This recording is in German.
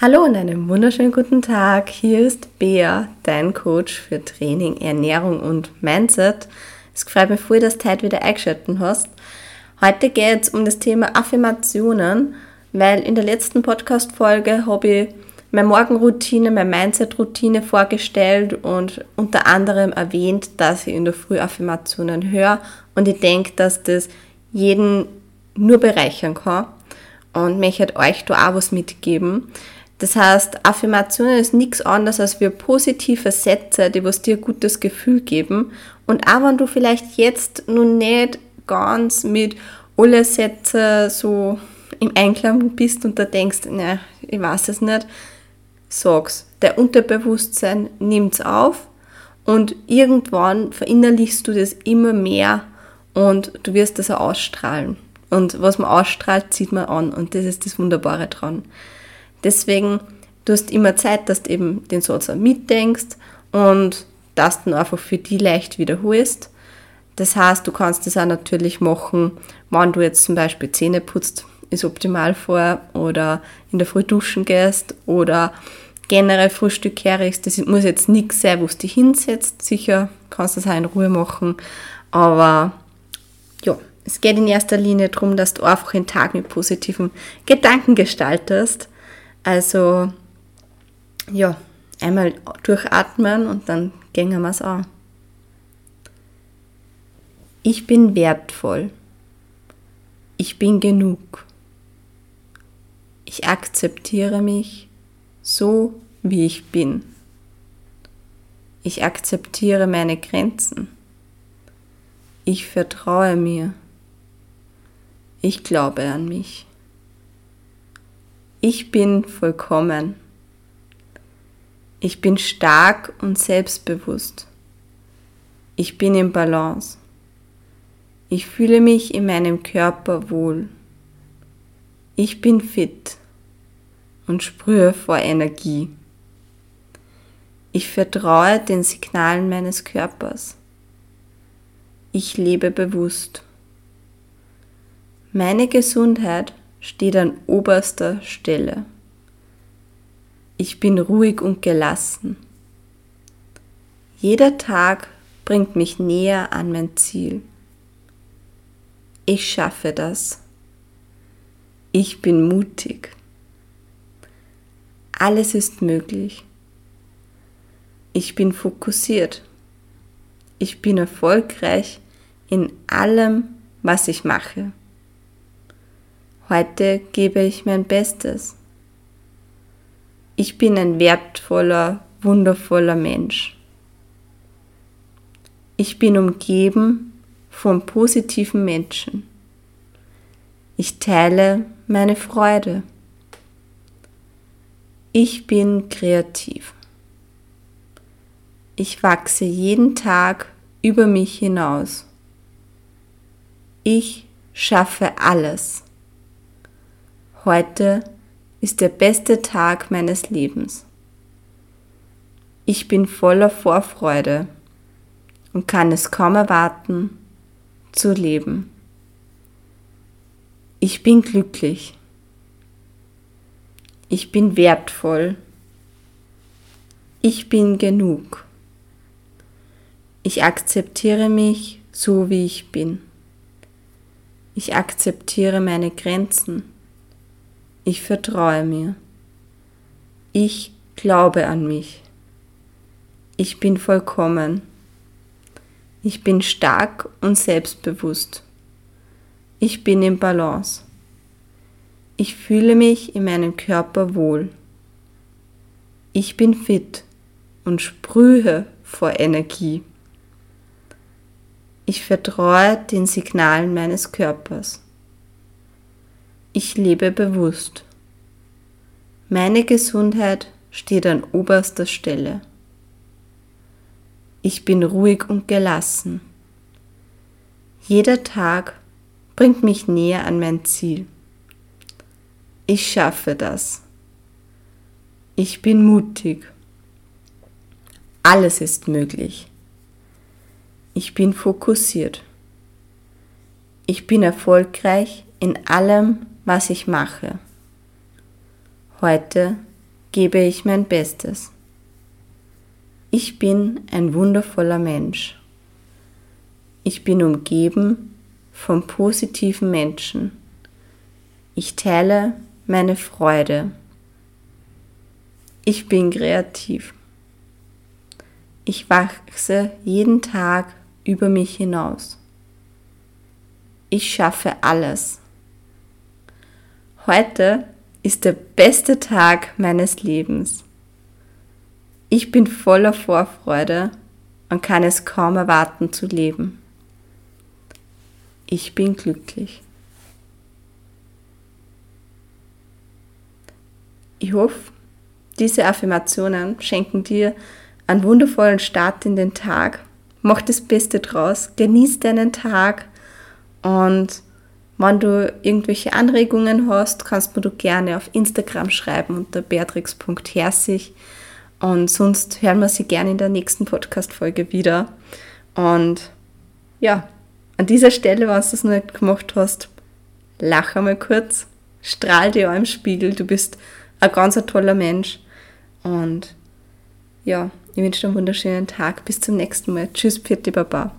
Hallo und einen wunderschönen guten Tag. Hier ist Bea, dein Coach für Training, Ernährung und Mindset. Es freut mich voll, dass du heute wieder eingeschaltet hast. Heute geht es um das Thema Affirmationen, weil in der letzten Podcast-Folge habe ich meine Morgenroutine, meine Mindset-Routine vorgestellt und unter anderem erwähnt, dass ich in der Früh Affirmationen höre und ich denke, dass das jeden nur bereichern kann und möchte euch da auch was mitgeben. Das heißt, Affirmationen ist nichts anderes als wir positive Sätze, die was dir ein gutes Gefühl geben. Und auch wenn du vielleicht jetzt nun nicht ganz mit alle Sätze so im Einklang bist und da denkst, ne, ich weiß es nicht, sag's. Der Unterbewusstsein nimmt's auf und irgendwann verinnerlichst du das immer mehr und du wirst das auch ausstrahlen. Und was man ausstrahlt, zieht man an und das ist das Wunderbare dran. Deswegen, du hast immer Zeit, dass du eben den Satz auch mitdenkst und dass du ihn einfach für die leicht wiederholst. Das heißt, du kannst das auch natürlich machen, wenn du jetzt zum Beispiel Zähne putzt, ist optimal vor, oder in der Früh duschen gehst, oder generell Frühstück herrichst. Das muss jetzt nichts sein, wo du dich hinsetzt. Sicher kannst du das auch in Ruhe machen. Aber ja, es geht in erster Linie darum, dass du einfach den Tag mit positiven Gedanken gestaltest also ja, einmal durchatmen und dann gängen wir es an. Ich bin wertvoll. Ich bin genug. Ich akzeptiere mich so, wie ich bin. Ich akzeptiere meine Grenzen. Ich vertraue mir. Ich glaube an mich. Ich bin vollkommen. Ich bin stark und selbstbewusst. Ich bin im Balance. Ich fühle mich in meinem Körper wohl. Ich bin fit und sprühe vor Energie. Ich vertraue den Signalen meines Körpers. Ich lebe bewusst. Meine Gesundheit steht an oberster Stelle. Ich bin ruhig und gelassen. Jeder Tag bringt mich näher an mein Ziel. Ich schaffe das. Ich bin mutig. Alles ist möglich. Ich bin fokussiert. Ich bin erfolgreich in allem, was ich mache. Heute gebe ich mein Bestes. Ich bin ein wertvoller, wundervoller Mensch. Ich bin umgeben von positiven Menschen. Ich teile meine Freude. Ich bin kreativ. Ich wachse jeden Tag über mich hinaus. Ich schaffe alles. Heute ist der beste Tag meines Lebens. Ich bin voller Vorfreude und kann es kaum erwarten zu leben. Ich bin glücklich. Ich bin wertvoll. Ich bin genug. Ich akzeptiere mich so, wie ich bin. Ich akzeptiere meine Grenzen. Ich vertraue mir. Ich glaube an mich. Ich bin vollkommen. Ich bin stark und selbstbewusst. Ich bin im Balance. Ich fühle mich in meinem Körper wohl. Ich bin fit und sprühe vor Energie. Ich vertraue den Signalen meines Körpers. Ich lebe bewusst. Meine Gesundheit steht an oberster Stelle. Ich bin ruhig und gelassen. Jeder Tag bringt mich näher an mein Ziel. Ich schaffe das. Ich bin mutig. Alles ist möglich. Ich bin fokussiert. Ich bin erfolgreich in allem, was ich mache. Heute gebe ich mein Bestes. Ich bin ein wundervoller Mensch. Ich bin umgeben von positiven Menschen. Ich teile meine Freude. Ich bin kreativ. Ich wachse jeden Tag über mich hinaus. Ich schaffe alles. Heute ist der beste Tag meines Lebens. Ich bin voller Vorfreude und kann es kaum erwarten zu leben. Ich bin glücklich. Ich hoffe, diese Affirmationen schenken dir einen wundervollen Start in den Tag. Mach das Beste draus, genieß deinen Tag und wenn du irgendwelche Anregungen hast, kannst du gerne auf Instagram schreiben unter beatrix.herzig. Und sonst hören wir sie gerne in der nächsten Podcast-Folge wieder. Und ja, an dieser Stelle, wenn du das noch nicht gemacht hast, lach einmal kurz, strahl dir auch im Spiegel, du bist ein ganz ein toller Mensch. Und ja, ich wünsche dir einen wunderschönen Tag. Bis zum nächsten Mal. Tschüss, Pfiat Baba.